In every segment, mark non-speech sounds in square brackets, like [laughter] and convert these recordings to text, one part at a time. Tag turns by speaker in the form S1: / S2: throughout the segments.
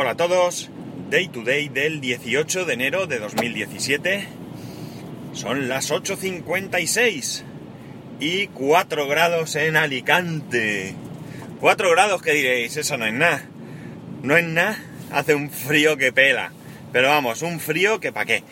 S1: Hola a todos, Day to Day del 18 de enero de 2017. Son las 8.56 y 4 grados en Alicante. 4 grados que diréis, eso no es nada. No es nada, hace un frío que pela. Pero vamos, un frío que pa' qué.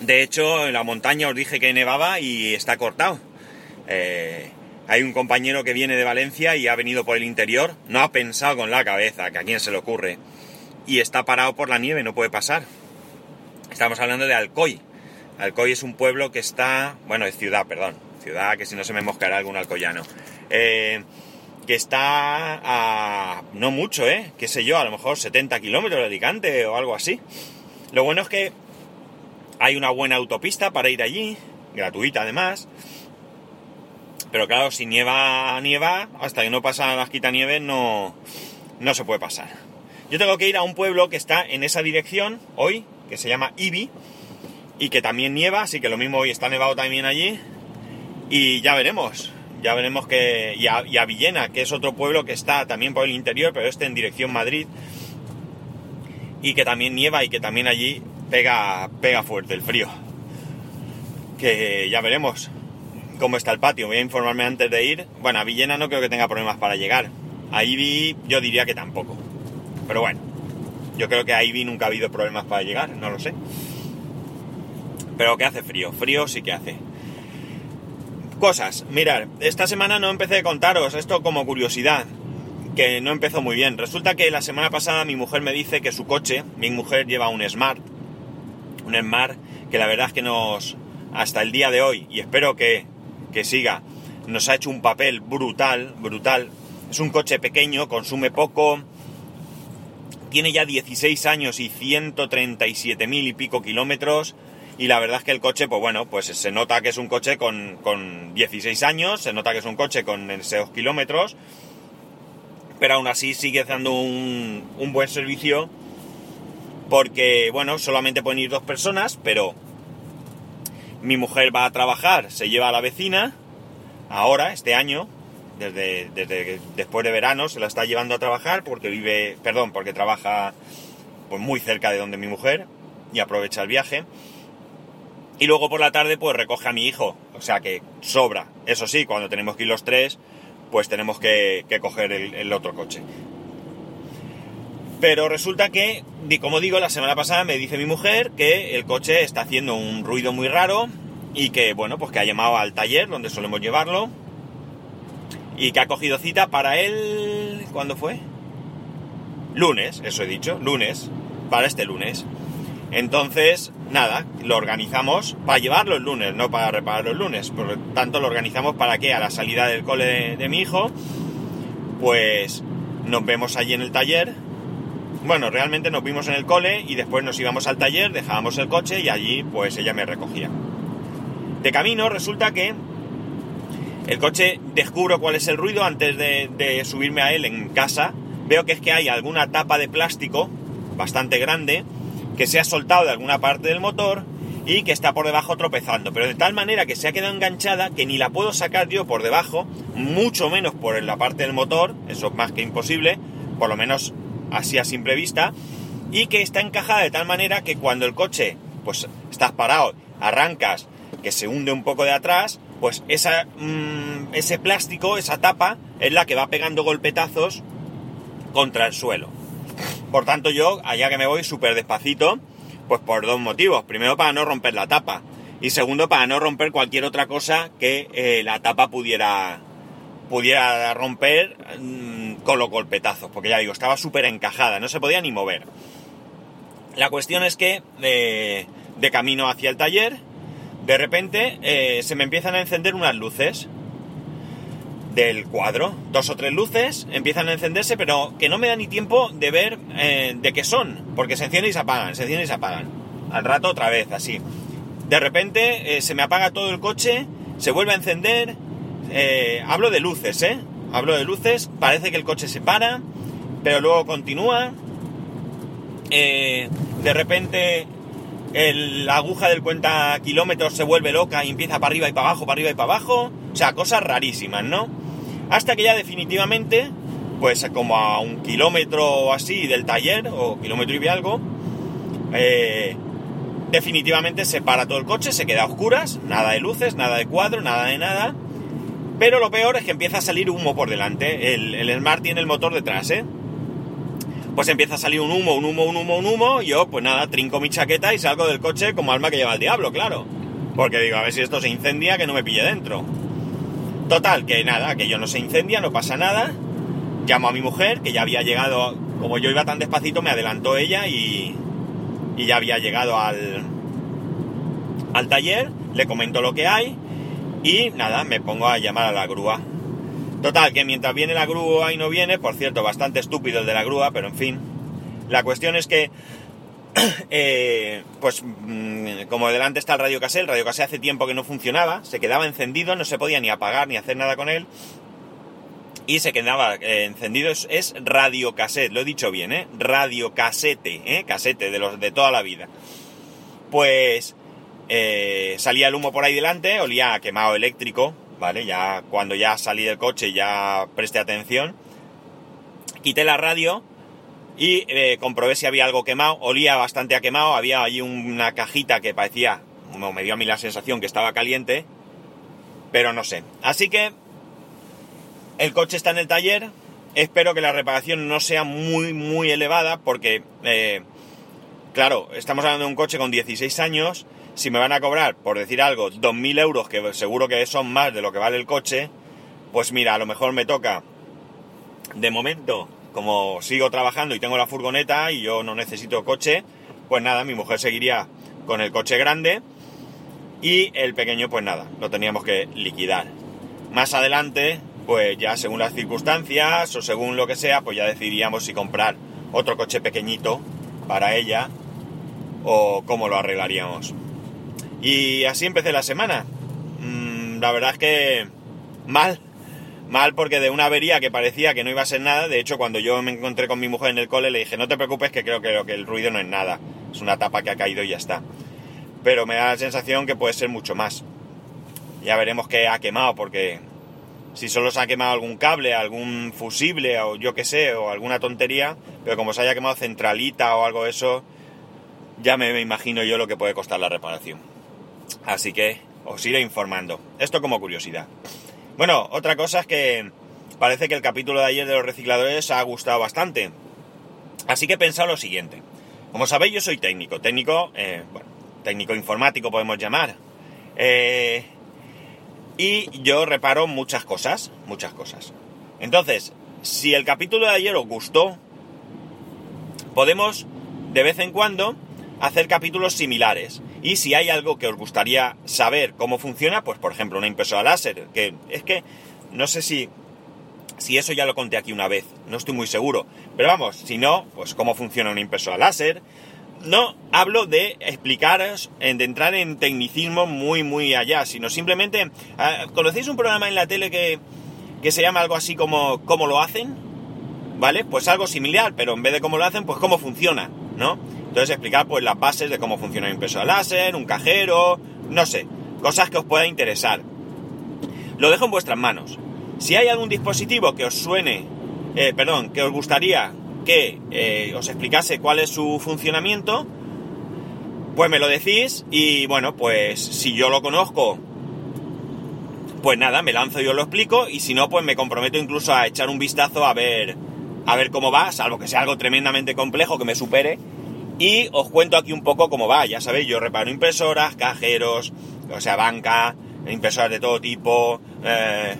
S1: De hecho, en la montaña os dije que nevaba y está cortado. Eh, hay un compañero que viene de Valencia y ha venido por el interior, no ha pensado con la cabeza, que a quién se le ocurre, y está parado por la nieve, no puede pasar. Estamos hablando de Alcoy. Alcoy es un pueblo que está, bueno, es ciudad, perdón, ciudad que si no se me moscará algún alcoyano. Eh, que está a no mucho, ¿eh? Qué sé yo, a lo mejor 70 kilómetros de Alicante o algo así. Lo bueno es que hay una buena autopista para ir allí, gratuita además. Pero claro, si nieva, nieva, hasta que no pasan las quitanieves no, no se puede pasar. Yo tengo que ir a un pueblo que está en esa dirección hoy, que se llama Ibi, y que también nieva, así que lo mismo hoy está nevado también allí. Y ya veremos, ya veremos que... Y a, Villena, que es otro pueblo que está también por el interior, pero este en dirección Madrid, y que también nieva y que también allí pega, pega fuerte el frío. Que ya veremos cómo está el patio. Voy a informarme antes de ir. Bueno, a Villena no creo que tenga problemas para llegar. A Ivy yo diría que tampoco. Pero bueno, yo creo que a Ivy nunca ha habido problemas para llegar, no lo sé. Pero que hace frío, frío sí que hace. Cosas, mirar, esta semana no empecé a contaros esto como curiosidad, que no empezó muy bien. Resulta que la semana pasada mi mujer me dice que su coche, mi mujer lleva un Smart, un Smart que la verdad es que nos, hasta el día de hoy, y espero que que siga, nos ha hecho un papel brutal, brutal. Es un coche pequeño, consume poco, tiene ya 16 años y 137 mil y pico kilómetros. Y la verdad es que el coche, pues bueno, pues se nota que es un coche con, con 16 años, se nota que es un coche con esos kilómetros, pero aún así sigue dando un, un buen servicio porque, bueno, solamente pueden ir dos personas, pero mi mujer va a trabajar, se lleva a la vecina, ahora, este año, desde, después de verano, se la está llevando a trabajar porque vive, perdón, porque trabaja pues muy cerca de donde mi mujer y aprovecha el viaje. Y luego por la tarde pues recoge a mi hijo, o sea que sobra. Eso sí, cuando tenemos que ir los tres, pues tenemos que, coger el otro coche. Pero resulta que, como digo, la semana pasada me dice mi mujer que el coche está haciendo un ruido muy raro y que, bueno, pues que ha llamado al taller donde solemos llevarlo y que ha cogido cita para él... ¿Cuándo fue? Lunes, eso he dicho, lunes, para este lunes. Entonces, nada, lo organizamos para llevarlo el lunes, no para repararlo el lunes. Por lo tanto, lo organizamos para que a la salida del cole de, de mi hijo, pues nos vemos allí en el taller bueno, realmente nos vimos en el cole y después nos íbamos al taller, dejábamos el coche y allí pues ella me recogía. De camino resulta que el coche descubro cuál es el ruido antes de, subirme a él en casa. Veo que es que hay alguna tapa de plástico bastante grande que se ha soltado de alguna parte del motor y que está por debajo tropezando, pero de tal manera que se ha quedado enganchada que ni la puedo sacar yo por debajo, mucho menos por la parte del motor, eso es más que imposible, por lo menos así a simple vista, y que está encajada de tal manera que cuando el coche, pues estás parado, arrancas, que se hunde un poco de atrás, pues esa, mm, ese plástico, esa tapa, es la que va pegando golpetazos contra el suelo. Por tanto, yo, allá que me voy súper despacito, pues por dos motivos. Primero, para no romper la tapa. Y segundo, para no romper cualquier otra cosa que eh, la tapa pudiera, pudiera romper mm, con los golpetazos, porque ya digo, estaba súper encajada, no se podía ni mover. La cuestión es que de, camino hacia el taller, de repente eh, se me empiezan a encender unas luces del cuadro, dos o tres luces empiezan a encenderse, pero que no me da ni tiempo de ver eh, de qué son, porque se encienden y se apagan, se encienden y se apagan. Al rato otra vez, así. De repente eh, se me apaga todo el coche, se vuelve a encender, eh, hablo de luces, ¿eh? Hablo de luces, parece que el coche se para, pero luego continúa. Eh, de repente la aguja del cuenta kilómetros se vuelve loca y empieza para arriba y para abajo, para arriba y para abajo. O sea, cosas rarísimas, ¿no? Hasta que ya definitivamente pues como a un kilómetro o así del taller, o kilómetro y algo, eh, definitivamente se para todo el coche, se queda a oscuras, nada de luces, nada de cuadro, nada de nada. Pero lo peor es que empieza a salir humo por delante. El, el Smart tiene el motor detrás, ¿eh? Pues empieza a salir un humo, un humo, un humo, un humo. Y yo, pues nada, trinco mi chaqueta y salgo del coche como alma que lleva el diablo, claro. Porque digo, a ver si esto se incendia, que no me pille dentro. Total, que nada, que yo no se incendia, no pasa nada. Llamo a mi mujer, que ya había llegado, como yo iba tan despacito, me adelantó ella y, y ya había llegado al, al taller, le comento lo que hay y nada, me pongo a llamar a la grúa. Total, que mientras viene la grúa y no viene, por cierto, bastante estúpido el de la grúa, pero en fin, la cuestión es que, [clears throat] eh, pues mm, como delante está el radio casé, el radio casé hace tiempo que no funcionaba, se quedaba encendido, no se podía ni apagar ni hacer nada con él, y se quedaba eh, encendido, es, radio cassette, lo he dicho bien, ¿eh? Radio casete, ¿eh? Casete de, los, de toda la vida. Pues eh, salía el humo por ahí delante, olía a quemado eléctrico, ¿vale? Ya cuando ya salí del coche ya presté atención. Quité la radio y eh, comprobé si había algo quemado, olía bastante a quemado, había allí una cajita que parecía, me dio a mí la sensación que estaba caliente, pero no sé. Así que el coche está en el taller. Espero que la reparación no sea muy, muy elevada porque, eh, claro, estamos hablando de un coche con 16 años. Si me van a cobrar, por decir algo, 2.000 euros, que seguro que son más de lo que vale el coche, pues mira, a lo mejor me toca, de momento, como sigo trabajando y tengo la furgoneta y yo no necesito coche, pues nada, mi mujer seguiría con el coche grande y el pequeño, pues nada, lo teníamos que liquidar. Más adelante, pues ya según las circunstancias o según lo que sea, pues ya decidiríamos si comprar otro coche pequeñito para ella o cómo lo arreglaríamos. Y así empecé la semana. Mm, la verdad es que mal, mal porque de una avería que parecía que no iba a ser nada, de hecho cuando yo me encontré con mi mujer en el cole le dije, no te preocupes que creo que, que el ruido no es nada, es una tapa que ha caído y ya está. Pero me da la sensación que puede ser mucho más. Ya veremos qué ha quemado porque si solo se ha quemado algún cable, algún fusible o yo qué sé, o alguna tontería, pero como se haya quemado centralita o algo de eso, ya me, imagino yo lo que puede costar la reparación. Así que os iré informando. Esto como curiosidad. Bueno, otra cosa es que parece que el capítulo de ayer de los recicladores ha gustado bastante. Así que he pensado lo siguiente. Como sabéis, yo soy técnico. Técnico, eh, bueno, técnico informático podemos llamar. Eh, y yo reparo muchas cosas, muchas cosas. Entonces, si el capítulo de ayer os gustó, podemos de vez en cuando hacer capítulos similares. Y si hay algo que os gustaría saber cómo funciona, pues por ejemplo una impresora láser, que es que no sé si, si eso ya lo conté aquí una vez, no estoy muy seguro. Pero vamos, si no, pues cómo funciona una impresora láser, no hablo de explicaros, de entrar en tecnicismo muy, muy allá, sino simplemente, ah, ¿conocéis un programa en la tele que, que se llama algo así como ¿Cómo lo hacen? ¿Vale? Pues algo similar, pero en vez de cómo lo hacen, pues cómo funciona, ¿no? Entonces explicar pues las bases de cómo funciona una impresora láser, un cajero, no sé, cosas que os pueda interesar. Lo dejo en vuestras manos. Si hay algún dispositivo que os suene, eh, perdón, que os gustaría que eh, os explicase cuál es su funcionamiento, pues me lo decís y bueno, pues si yo lo conozco, pues nada, me lanzo y os lo explico y si no, pues me comprometo incluso a echar un vistazo a ver, a ver cómo va, salvo que sea algo tremendamente complejo que me supere y os cuento aquí un poco cómo va, ya sabéis, yo reparo impresoras, cajeros, o sea, banca, impresoras de todo tipo, eh,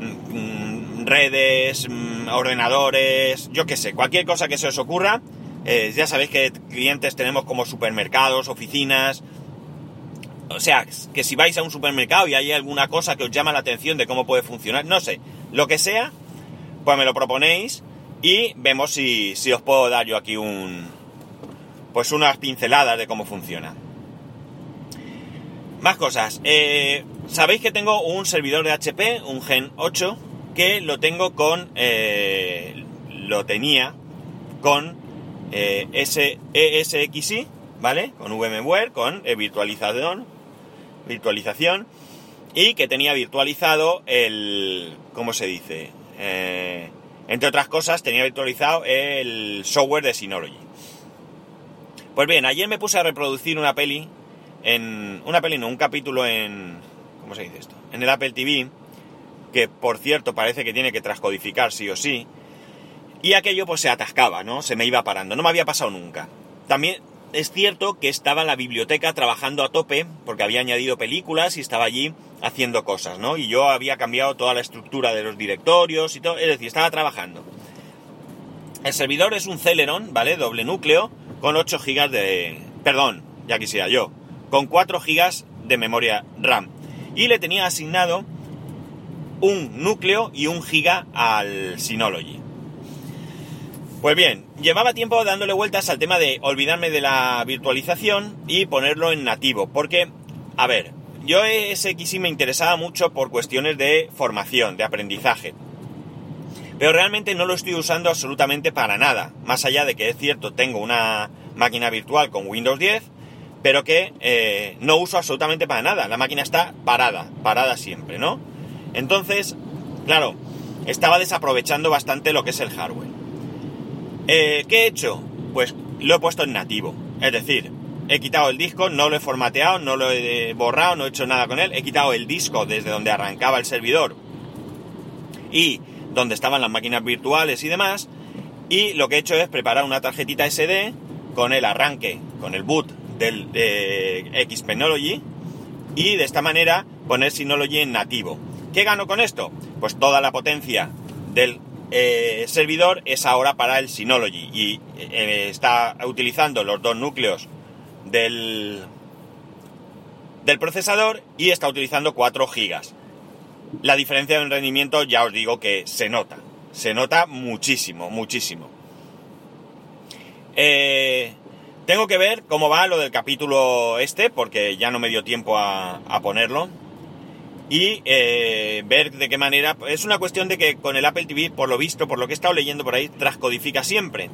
S1: mm, mm, redes, mm, ordenadores, yo qué sé, cualquier cosa que se os ocurra. Eh, ya sabéis que clientes tenemos como supermercados, oficinas. O sea, que si vais a un supermercado y hay alguna cosa que os llama la atención de cómo puede funcionar, no sé, lo que sea, pues me lo proponéis y vemos si, si os puedo dar yo aquí un. Pues unas pinceladas de cómo funciona. Más cosas. Eh, Sabéis que tengo un servidor de HP, un Gen 8, que lo tengo con, eh, lo tenía con eh, ESXi, ¿vale? Con VMware, con eh, virtualización, virtualización, y que tenía virtualizado el, ¿cómo se dice? Entre otras cosas, tenía virtualizado el software de Synology. Pues bien, ayer me puse a reproducir una peli en... Una peli, no, un capítulo en... ¿Cómo se dice esto? En el Apple TV, que por cierto parece que tiene que transcodificar sí o sí, y aquello pues se atascaba, ¿no? Se me iba parando, no me había pasado nunca. También es cierto que estaba la biblioteca trabajando a tope, porque había añadido películas y estaba allí haciendo cosas, ¿no? Y yo había cambiado toda la estructura de los directorios y todo, es decir, estaba trabajando. El servidor es un Celeron, ¿vale? Doble núcleo, con 8 GB de... Perdón, ya quisiera yo. Con 4 GB de memoria RAM. Y le tenía asignado un núcleo y un giga al Synology. Pues bien, llevaba tiempo dándole vueltas al tema de olvidarme de la virtualización y ponerlo en nativo, porque, a ver, yo SXI me interesaba mucho por cuestiones de formación, de aprendizaje, pero realmente no lo estoy usando absolutamente para nada, más allá de que es cierto, tengo una máquina virtual con Windows 10, pero que eh, no uso absolutamente para nada, la máquina está parada, parada siempre, ¿no? Entonces, claro, estaba desaprovechando bastante lo que es el hardware. Eh, ¿Qué he hecho? Pues lo he puesto en nativo. Es decir, he quitado el disco, no lo he formateado, no lo he borrado, no he hecho nada con él. He quitado el disco desde donde arrancaba el servidor y donde estaban las máquinas virtuales y demás. Y lo que he hecho es preparar una tarjetita SD con el arranque, con el boot del eh, Xpenology y de esta manera poner Synology en nativo. ¿Qué gano con esto? Pues toda la potencia del eh, servidor es ahora para el Synology y eh, está utilizando los dos núcleos del, del procesador y está utilizando 4 gigas. La diferencia en rendimiento ya os digo que se nota, se nota muchísimo, muchísimo. Eh, tengo que ver cómo va lo del capítulo este, porque ya no me dio tiempo a ponerlo y eh, ver de qué manera... Es una cuestión de que con el Apple TV, por lo visto, por lo que he estado leyendo por ahí, transcodifica siempre.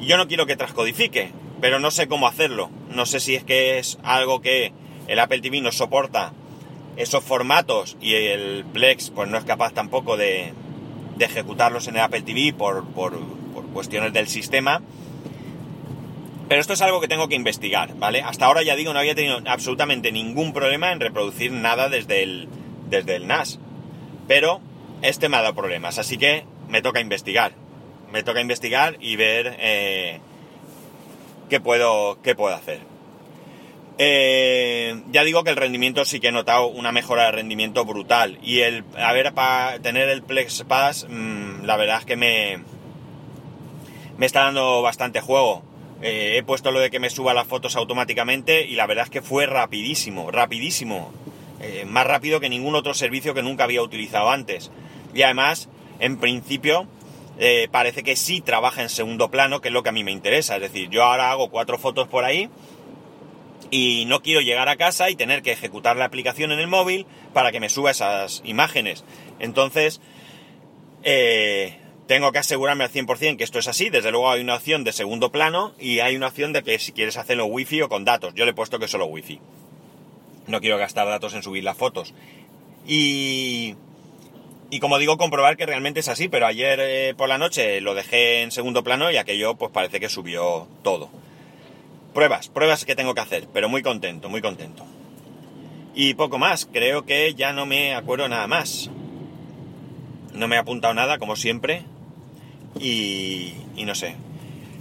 S1: Yo no quiero que transcodifique, pero no sé cómo hacerlo. No sé si es que es algo que el Apple TV no soporta esos formatos y el Plex pues no es capaz tampoco de, ejecutarlos en el Apple TV por cuestiones del sistema. Pero esto es algo que tengo que investigar, ¿vale? Hasta ahora ya digo, no había tenido absolutamente ningún problema en reproducir nada desde el, desde el NAS. Pero este me ha dado problemas, así que me toca investigar. Me toca investigar y ver eh, qué, puedo, qué puedo hacer. Eh, ya digo que el rendimiento sí que he notado una mejora de rendimiento brutal. Y el haber para tener el Plex Pass, mm, la verdad es que me, me está dando bastante juego. Eh, he puesto lo de que me suba las fotos automáticamente y la verdad es que fue rapidísimo, rapidísimo. Eh, más rápido que ningún otro servicio que nunca había utilizado antes. Y además, en principio, parece que sí trabaja en segundo plano, que es lo que a mí me interesa. Es decir, yo ahora hago cuatro fotos por ahí y no quiero llegar a casa y tener que ejecutar la aplicación en el móvil para que me suba esas imágenes. Entonces, eh, tengo que asegurarme al 100% que esto es así. Desde luego hay una opción de segundo plano y hay una opción de que si quieres hacerlo wifi o con datos. Yo le he puesto que solo wifi. No quiero gastar datos en subir las fotos. Y, y como digo, comprobar que realmente es así. Pero ayer eh, por la noche lo dejé en segundo plano y aquello pues parece que subió todo. Pruebas, pruebas que tengo que hacer. Pero muy contento, muy contento. Y poco más. Creo que ya no me acuerdo nada más. No me he apuntado nada, como siempre y, no sé.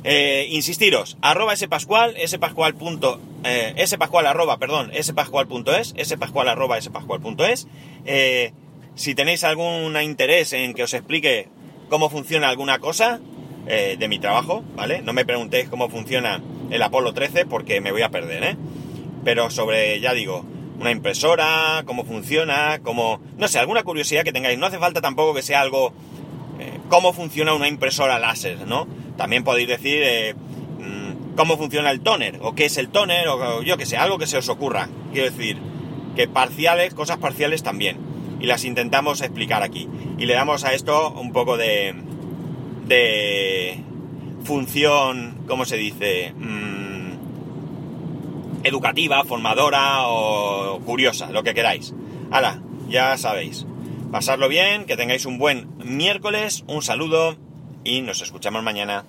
S1: Eh, insistiros, arroba spascual, spascual punto, eh, spascual arroba, perdón, spascual punto es, spascual arroba spascual punto es. Eh, si tenéis algún interés en que os explique cómo funciona alguna cosa eh, de mi trabajo, ¿vale? No me preguntéis cómo funciona el Apolo 13 porque me voy a perder, ¿eh? Pero sobre, ya digo, una impresora, cómo funciona, cómo... No sé, alguna curiosidad que tengáis. No hace falta tampoco que sea algo cómo funciona una impresora láser, ¿no? También podéis decir eh, mm, cómo funciona el toner, o qué es el toner, o, yo qué sé, algo que se os ocurra. Quiero decir, que parciales, cosas parciales también. Y las intentamos explicar aquí. Y le damos a esto un poco de, de función, ¿cómo se dice? Mm, educativa, formadora o curiosa, lo que queráis. Ahora, ya sabéis. Pasarlo bien, que tengáis un buen miércoles, un saludo y nos escuchamos mañana.